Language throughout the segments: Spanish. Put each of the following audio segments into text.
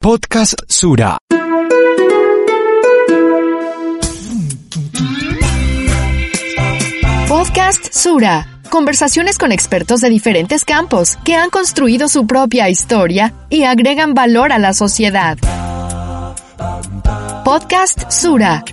Podcast Sura. Podcast Sura. Conversaciones con expertos de diferentes campos que han construido su propia historia y agregan valor a la sociedad. Podcast Sura.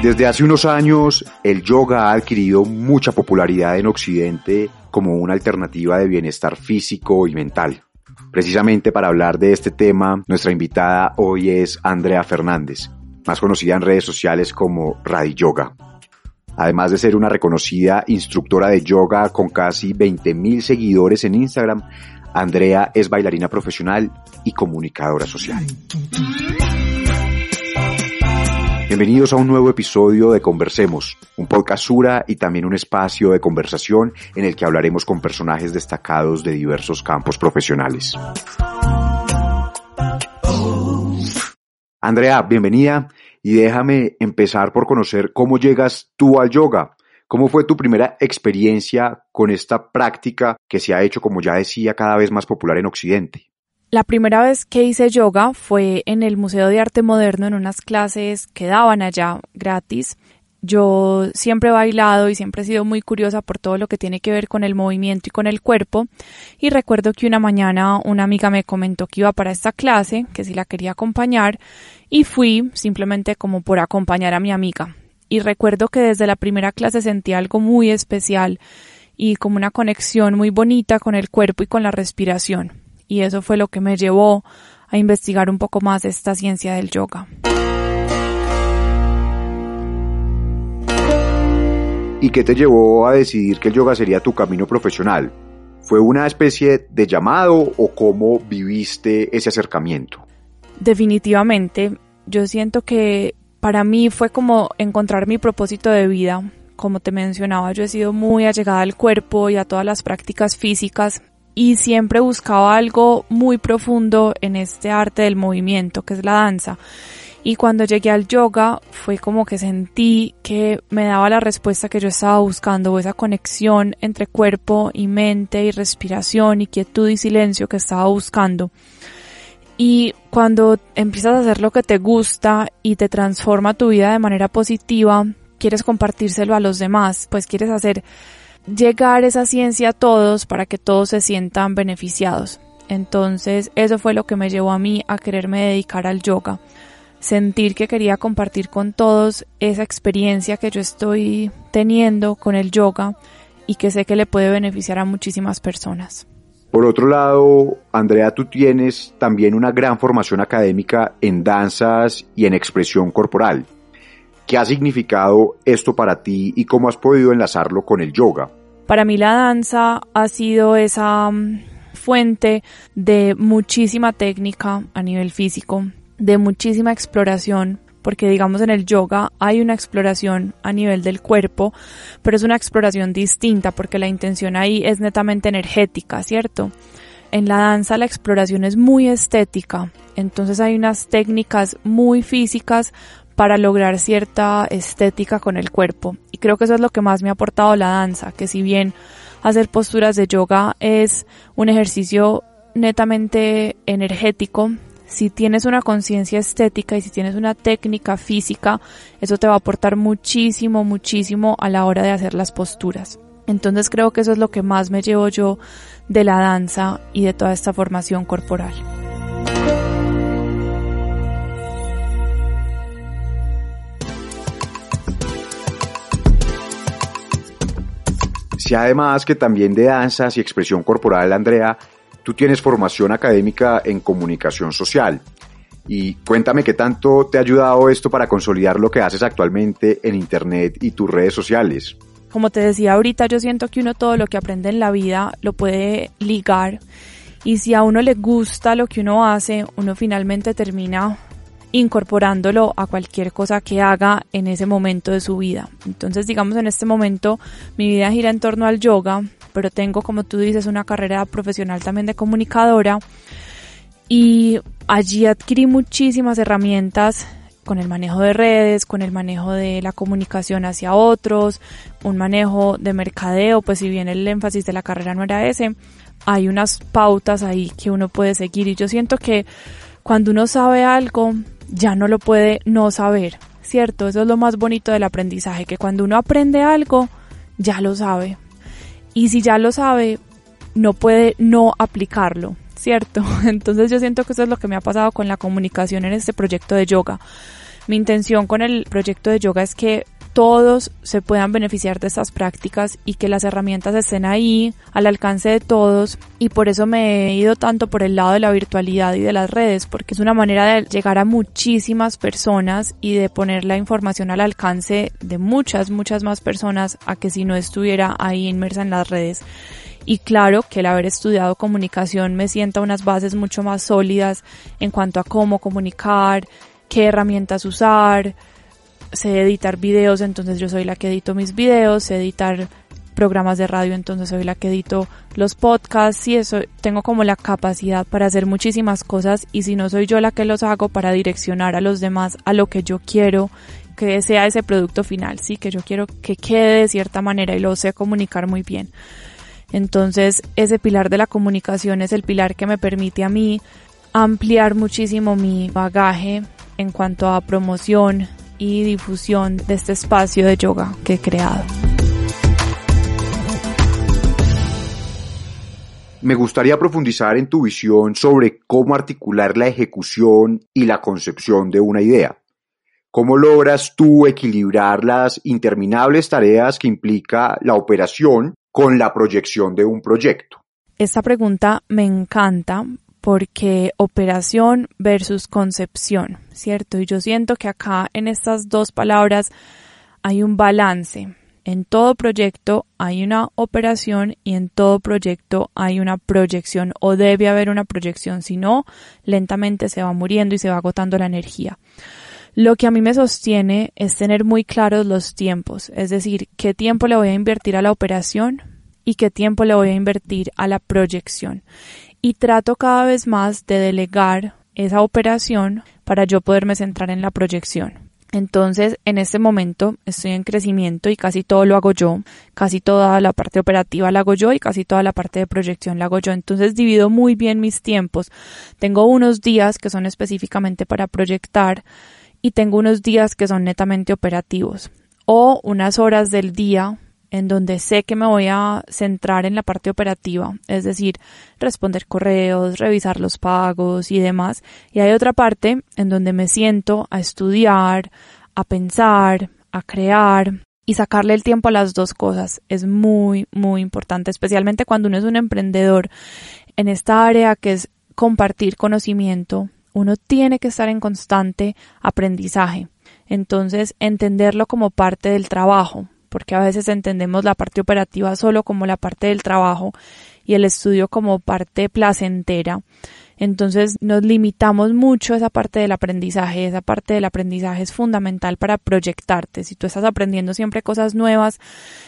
Desde hace unos años, el yoga ha adquirido mucha popularidad en Occidente como una alternativa de bienestar físico y mental. Precisamente para hablar de este tema, nuestra invitada hoy es Andrea Fernández, más conocida en redes sociales como Radi Yoga. Además de ser una reconocida instructora de yoga con casi 20.000 seguidores en Instagram, Andrea es bailarina profesional y comunicadora social. Bienvenidos a un nuevo episodio de Conversemos, un podcast Sura y también un espacio de conversación en el que hablaremos con personajes destacados de diversos campos profesionales. Andrea, bienvenida y déjame empezar por conocer cómo llegas tú al yoga. ¿Cómo fue tu primera experiencia con esta práctica que se ha hecho, como ya decía, cada vez más popular en Occidente? La primera vez que hice yoga fue en el Museo de Arte Moderno en unas clases que daban allá gratis. Yo siempre he bailado y siempre he sido muy curiosa por todo lo que tiene que ver con el movimiento y con el cuerpo. Y recuerdo que una mañana una amiga me comentó que iba para esta clase, que si la quería acompañar, y fui simplemente como por acompañar a mi amiga. Y recuerdo que desde la primera clase sentí algo muy especial y como una conexión muy bonita con el cuerpo y con la respiración y eso fue lo que me llevó a investigar un poco más esta ciencia del yoga. ¿Y qué te llevó a decidir que el yoga sería tu camino profesional? ¿Fue una especie de llamado o cómo viviste ese acercamiento? Definitivamente, yo siento que para mí fue como encontrar mi propósito de vida. Como te mencionaba, yo he sido muy allegada al cuerpo y a todas las prácticas físicas y siempre buscaba algo muy profundo en este arte del movimiento que es la danza. Y cuando llegué al yoga fue como que sentí que me daba la respuesta que yo estaba buscando, esa conexión entre cuerpo y mente y respiración y quietud y silencio que estaba buscando. Y cuando empiezas a hacer lo que te gusta y te transforma tu vida de manera positiva, quieres compartírselo a los demás, pues quieres hacer llegar esa ciencia a todos para que todos se sientan beneficiados. Entonces eso fue lo que me llevó a mí a quererme dedicar al yoga. Sentir que quería compartir con todos esa experiencia que yo estoy teniendo con el yoga y que sé que le puede beneficiar a muchísimas personas. Por otro lado, Andrea, tú tienes también una gran formación académica en danzas y en expresión corporal. ¿Qué ha significado esto para ti y cómo has podido enlazarlo con el yoga? Para mí la danza ha sido esa mm, fuente de muchísima técnica a nivel físico, de muchísima exploración, porque digamos en el yoga hay una exploración a nivel del cuerpo, pero es una exploración distinta porque la intención ahí es netamente energética, ¿cierto? En la danza la exploración es muy estética, entonces hay unas técnicas muy físicas para lograr cierta estética con el cuerpo. Y creo que eso es lo que más me ha aportado la danza, que si bien hacer posturas de yoga es un ejercicio netamente energético, si tienes una conciencia estética y si tienes una técnica física, eso te va a aportar muchísimo, muchísimo a la hora de hacer las posturas. Entonces creo que eso es lo que más me llevo yo de la danza y de toda esta formación corporal. Si además que también de danzas y expresión corporal, Andrea, tú tienes formación académica en comunicación social. Y cuéntame qué tanto te ha ayudado esto para consolidar lo que haces actualmente en Internet y tus redes sociales. Como te decía ahorita, yo siento que uno todo lo que aprende en la vida lo puede ligar Y si a uno le gusta lo que uno hace, uno finalmente termina incorporándolo a cualquier cosa que haga en ese momento de su vida. Entonces, digamos, en este momento mi vida gira en torno al yoga, pero tengo, como tú dices, una carrera profesional también de comunicadora y allí adquirí muchísimas herramientas con el manejo de redes, con el manejo de la comunicación hacia otros, un manejo de mercadeo, pues si bien el énfasis de la carrera no era ese, hay unas pautas ahí que uno puede seguir y yo siento que cuando uno sabe algo, ya no lo puede no saber, ¿cierto? Eso es lo más bonito del aprendizaje, que cuando uno aprende algo, ya lo sabe. Y si ya lo sabe, no puede no aplicarlo, ¿cierto? Entonces yo siento que eso es lo que me ha pasado con la comunicación en este proyecto de yoga. Mi intención con el proyecto de yoga es que todos se puedan beneficiar de estas prácticas y que las herramientas estén ahí al alcance de todos y por eso me he ido tanto por el lado de la virtualidad y de las redes porque es una manera de llegar a muchísimas personas y de poner la información al alcance de muchas, muchas más personas a que si no estuviera ahí inmersa en las redes. Y claro que el haber estudiado comunicación me sienta unas bases mucho más sólidas en cuanto a cómo comunicar, qué herramientas usar, sé editar videos, entonces yo soy la que edito mis videos, sé editar programas de radio, entonces soy la que edito los podcasts y eso tengo como la capacidad para hacer muchísimas cosas y si no soy yo la que los hago para direccionar a los demás a lo que yo quiero que sea ese producto final, sí, que yo quiero que quede de cierta manera y lo sé comunicar muy bien. Entonces, ese pilar de la comunicación es el pilar que me permite a mí ampliar muchísimo mi bagaje en cuanto a promoción, y difusión de este espacio de yoga que he creado. Me gustaría profundizar en tu visión sobre cómo articular la ejecución y la concepción de una idea. ¿Cómo logras tú equilibrar las interminables tareas que implica la operación con la proyección de un proyecto? Esta pregunta me encanta porque operación versus concepción, ¿cierto? Y yo siento que acá en estas dos palabras hay un balance. En todo proyecto hay una operación y en todo proyecto hay una proyección o debe haber una proyección, si no, lentamente se va muriendo y se va agotando la energía. Lo que a mí me sostiene es tener muy claros los tiempos, es decir, qué tiempo le voy a invertir a la operación y qué tiempo le voy a invertir a la proyección y trato cada vez más de delegar esa operación para yo poderme centrar en la proyección. Entonces, en este momento estoy en crecimiento y casi todo lo hago yo, casi toda la parte operativa la hago yo y casi toda la parte de proyección la hago yo. Entonces, divido muy bien mis tiempos. Tengo unos días que son específicamente para proyectar y tengo unos días que son netamente operativos o unas horas del día en donde sé que me voy a centrar en la parte operativa, es decir, responder correos, revisar los pagos y demás. Y hay otra parte en donde me siento a estudiar, a pensar, a crear y sacarle el tiempo a las dos cosas. Es muy, muy importante, especialmente cuando uno es un emprendedor en esta área que es compartir conocimiento. Uno tiene que estar en constante aprendizaje. Entonces, entenderlo como parte del trabajo, porque a veces entendemos la parte operativa solo como la parte del trabajo y el estudio como parte placentera. Entonces nos limitamos mucho esa parte del aprendizaje. Esa parte del aprendizaje es fundamental para proyectarte. Si tú estás aprendiendo siempre cosas nuevas,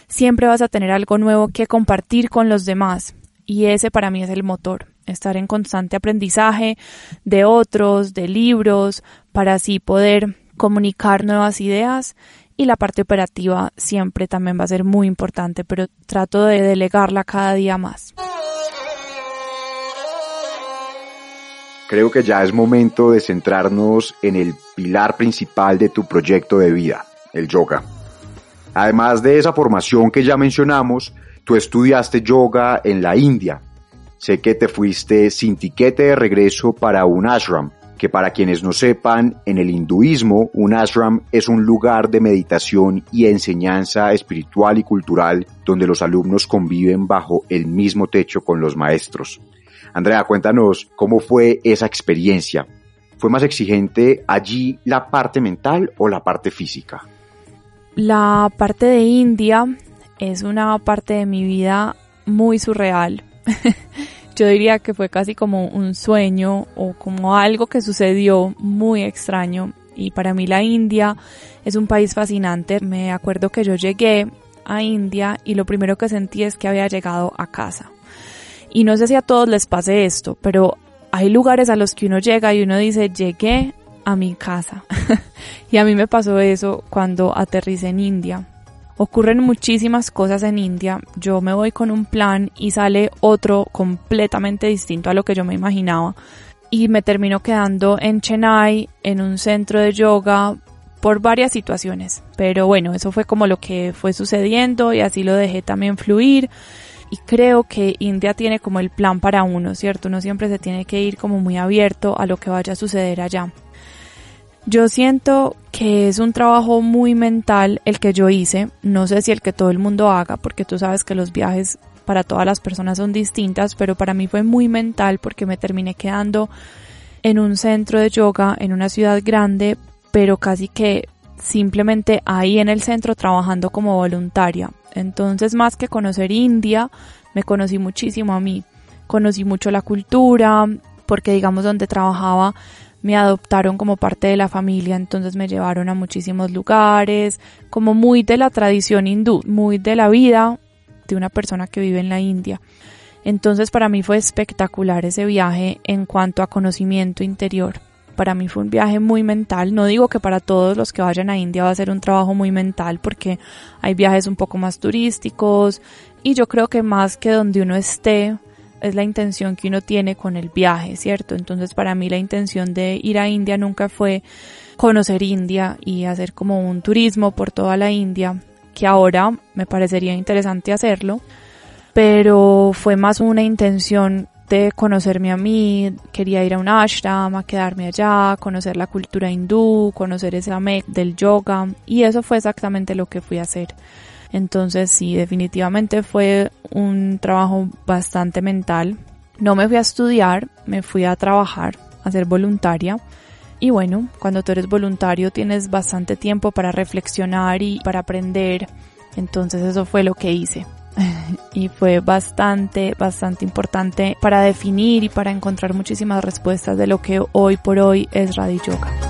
siempre vas a tener algo nuevo que compartir con los demás. Y ese para mí es el motor. Estar en constante aprendizaje de otros, de libros, para así poder comunicar nuevas ideas y la parte operativa siempre también va a ser muy importante, pero trato de delegarla cada día más. Creo que ya es momento de centrarnos en el pilar principal de tu proyecto de vida, el yoga. Además de esa formación que ya mencionamos, tú estudiaste yoga en la India. Sé que te fuiste sin tiquete de regreso para un ashram que para quienes no sepan, en el hinduismo un ashram es un lugar de meditación y enseñanza espiritual y cultural donde los alumnos conviven bajo el mismo techo con los maestros. Andrea, cuéntanos cómo fue esa experiencia. ¿Fue más exigente allí la parte mental o la parte física? La parte de India es una parte de mi vida muy surreal. yo diría que fue casi como un sueño o como algo que sucedió muy extraño. Y para mí la India es un país fascinante. Me acuerdo que yo llegué a India y lo primero que sentí es que había llegado a casa. Y no sé si a todos les pase esto, pero hay lugares a los que uno llega y uno dice, llegué a mi casa. y a mí me pasó eso cuando aterricé en India. Ocurren muchísimas cosas en India. Yo me voy con un plan y sale otro completamente distinto a lo que yo me imaginaba. Y me termino quedando en Chennai, en un centro de yoga, por varias situaciones. Pero bueno, eso fue como lo que fue sucediendo y así lo dejé también fluir. Y creo que India tiene como el plan para uno, ¿cierto? Uno siempre se tiene que ir como muy abierto a lo que vaya a suceder allá. Yo siento que es un trabajo muy mental el que yo hice, no sé si el que todo el mundo haga, porque tú sabes que los viajes para todas las personas son distintas, pero para mí fue muy mental porque me terminé quedando en un centro de yoga en una ciudad grande, pero casi que simplemente ahí en el centro trabajando como voluntaria. Entonces, más que conocer India, me conocí muchísimo a mí. Conocí mucho la cultura, porque digamos donde trabajaba me adoptaron como parte de la familia, entonces me llevaron a muchísimos lugares, como muy de la tradición hindú, muy de la vida de una persona que vive en la India. Entonces para mí fue espectacular ese viaje en cuanto a conocimiento interior. Para mí fue un viaje muy mental. No digo que para todos los que vayan a India va a ser un trabajo muy mental porque hay viajes un poco más turísticos y yo creo que más que donde uno esté, es la intención que uno tiene con el viaje, ¿cierto? Entonces para mí la intención de ir a India nunca fue conocer India y hacer como un turismo por toda la India, que ahora me parecería interesante hacerlo, pero fue más una intención de conocerme a mí, quería ir a un ashram, a quedarme allá, conocer la cultura hindú, conocer ese amek del yoga y eso fue exactamente lo que fui a hacer. Entonces sí, definitivamente fue un trabajo bastante mental. No me fui a estudiar, me fui a trabajar, a ser voluntaria. Y bueno, cuando tú eres voluntario tienes bastante tiempo para reflexionar y para aprender. Entonces eso fue lo que hice. y fue bastante, bastante importante para definir y para encontrar muchísimas respuestas de lo que hoy por hoy es Radio Yoga.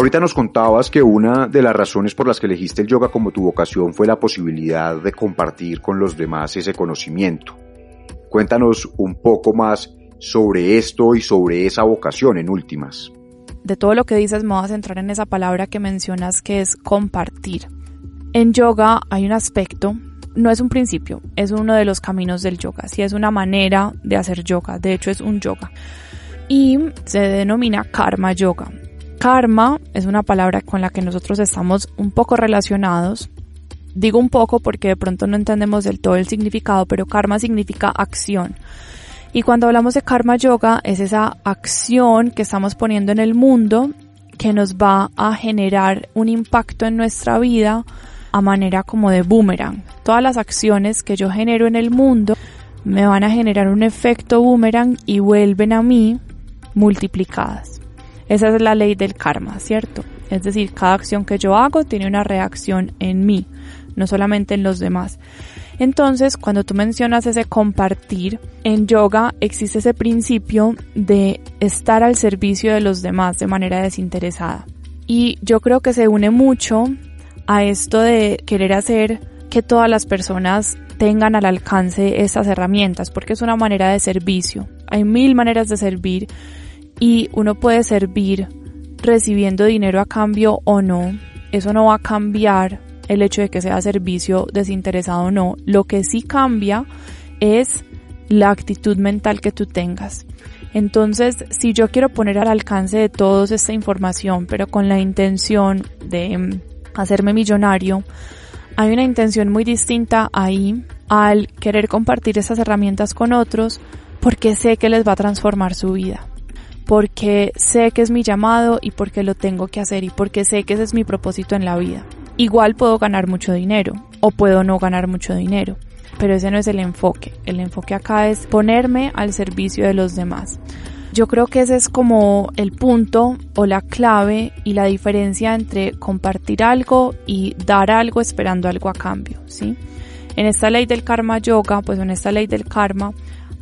Ahorita nos contabas que una de las razones por las que elegiste el yoga como tu vocación fue la posibilidad de compartir con los demás ese conocimiento. Cuéntanos un poco más sobre esto y sobre esa vocación en últimas. De todo lo que dices me voy a centrar en esa palabra que mencionas que es compartir. En yoga hay un aspecto, no es un principio, es uno de los caminos del yoga, sí es una manera de hacer yoga, de hecho es un yoga. Y se denomina karma yoga. Karma es una palabra con la que nosotros estamos un poco relacionados. Digo un poco porque de pronto no entendemos del todo el significado, pero karma significa acción. Y cuando hablamos de karma yoga es esa acción que estamos poniendo en el mundo que nos va a generar un impacto en nuestra vida a manera como de boomerang. Todas las acciones que yo genero en el mundo me van a generar un efecto boomerang y vuelven a mí multiplicadas. Esa es la ley del karma, ¿cierto? Es decir, cada acción que yo hago tiene una reacción en mí, no solamente en los demás. Entonces, cuando tú mencionas ese compartir, en yoga existe ese principio de estar al servicio de los demás de manera desinteresada. Y yo creo que se une mucho a esto de querer hacer que todas las personas tengan al alcance estas herramientas, porque es una manera de servicio. Hay mil maneras de servir y uno puede servir recibiendo dinero a cambio o no. Eso no va a cambiar el hecho de que sea servicio desinteresado o no. Lo que sí cambia es la actitud mental que tú tengas. Entonces, si yo quiero poner al alcance de todos esta información, pero con la intención de mm, hacerme millonario, hay una intención muy distinta ahí al querer compartir esas herramientas con otros porque sé que les va a transformar su vida porque sé que es mi llamado y porque lo tengo que hacer y porque sé que ese es mi propósito en la vida. Igual puedo ganar mucho dinero o puedo no ganar mucho dinero, pero ese no es el enfoque. El enfoque acá es ponerme al servicio de los demás. Yo creo que ese es como el punto o la clave y la diferencia entre compartir algo y dar algo esperando algo a cambio, ¿sí? En esta ley del karma yoga, pues en esta ley del karma,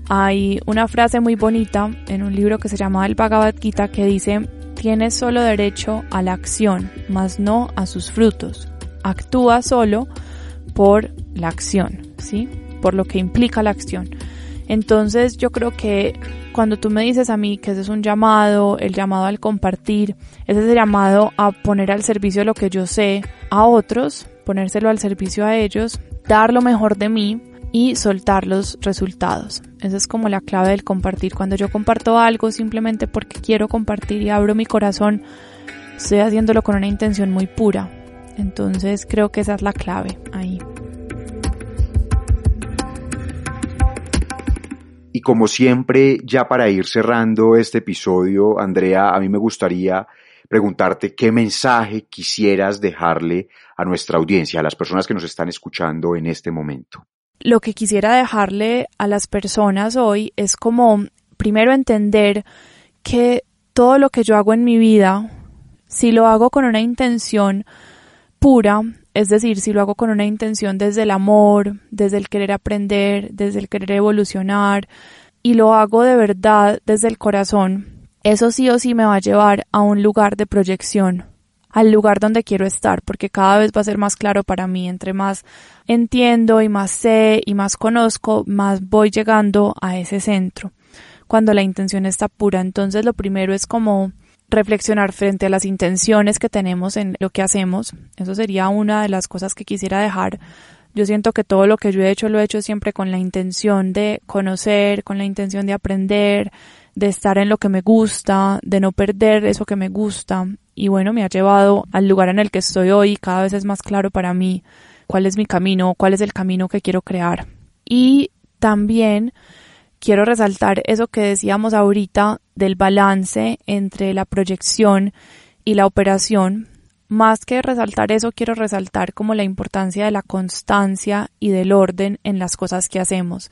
hay una frase muy bonita en un libro que se llama el Bhagavad Gita que dice, tienes solo derecho a la acción, mas no a sus frutos. Actúa solo por la acción, ¿sí? Por lo que implica la acción. Entonces yo creo que cuando tú me dices a mí que ese es un llamado, el llamado al compartir, ese es el llamado a poner al servicio lo que yo sé a otros, ponérselo al servicio a ellos, dar lo mejor de mí y soltar los resultados. Esa es como la clave del compartir. Cuando yo comparto algo simplemente porque quiero compartir y abro mi corazón, estoy haciéndolo con una intención muy pura. Entonces creo que esa es la clave ahí. Y como siempre, ya para ir cerrando este episodio, Andrea, a mí me gustaría preguntarte qué mensaje quisieras dejarle a nuestra audiencia, a las personas que nos están escuchando en este momento. Lo que quisiera dejarle a las personas hoy es como, primero entender que todo lo que yo hago en mi vida, si lo hago con una intención pura, es decir, si lo hago con una intención desde el amor, desde el querer aprender, desde el querer evolucionar, y lo hago de verdad desde el corazón, eso sí o sí me va a llevar a un lugar de proyección, al lugar donde quiero estar, porque cada vez va a ser más claro para mí, entre más entiendo y más sé y más conozco, más voy llegando a ese centro, cuando la intención está pura. Entonces lo primero es como reflexionar frente a las intenciones que tenemos en lo que hacemos. Eso sería una de las cosas que quisiera dejar. Yo siento que todo lo que yo he hecho lo he hecho siempre con la intención de conocer, con la intención de aprender, de estar en lo que me gusta, de no perder eso que me gusta. Y bueno, me ha llevado al lugar en el que estoy hoy. Cada vez es más claro para mí cuál es mi camino, cuál es el camino que quiero crear. Y también quiero resaltar eso que decíamos ahorita del balance entre la proyección y la operación. Más que resaltar eso, quiero resaltar como la importancia de la constancia y del orden en las cosas que hacemos.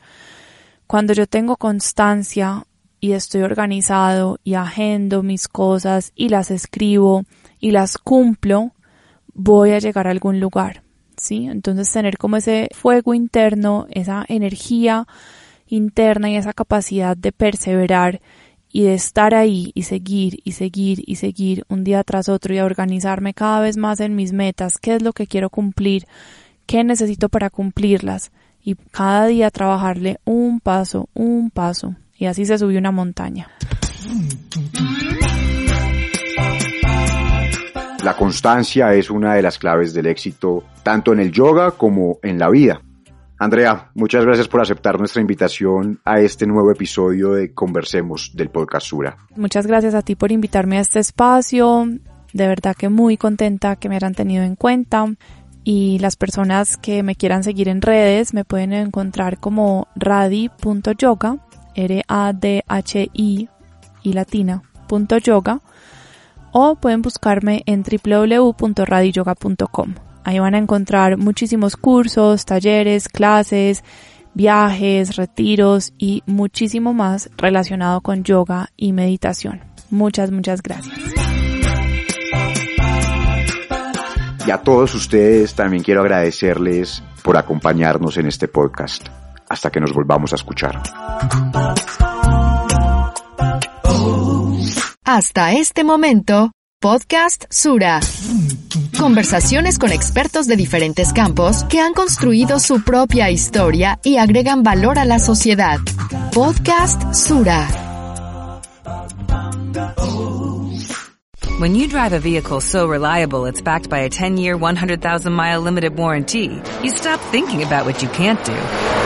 Cuando yo tengo constancia y estoy organizado y agendo mis cosas y las escribo y las cumplo, voy a llegar a algún lugar. ¿Sí? Entonces tener como ese fuego interno, esa energía interna y esa capacidad de perseverar y de estar ahí y seguir y seguir y seguir un día tras otro y a organizarme cada vez más en mis metas, qué es lo que quiero cumplir, qué necesito para cumplirlas y cada día trabajarle un paso, un paso y así se subió una montaña. La constancia es una de las claves del éxito tanto en el yoga como en la vida. Andrea, muchas gracias por aceptar nuestra invitación a este nuevo episodio de Conversemos del podcast Sura. Muchas gracias a ti por invitarme a este espacio. De verdad que muy contenta que me hayan tenido en cuenta. Y las personas que me quieran seguir en redes me pueden encontrar como radi.yoga, R-A-D-H-I y latina.yoga o pueden buscarme en www.radiyoga.com. Ahí van a encontrar muchísimos cursos, talleres, clases, viajes, retiros y muchísimo más relacionado con yoga y meditación. Muchas, muchas gracias. Y a todos ustedes también quiero agradecerles por acompañarnos en este podcast. Hasta que nos volvamos a escuchar. Hasta este momento, Podcast Sura. Conversaciones con expertos de diferentes campos que han construido su propia historia y agregan valor a la sociedad. Podcast Sura. When you drive a vehicle so reliable it's backed by a 10-year, 100,000-mile limited warranty, you stop thinking about what you can't do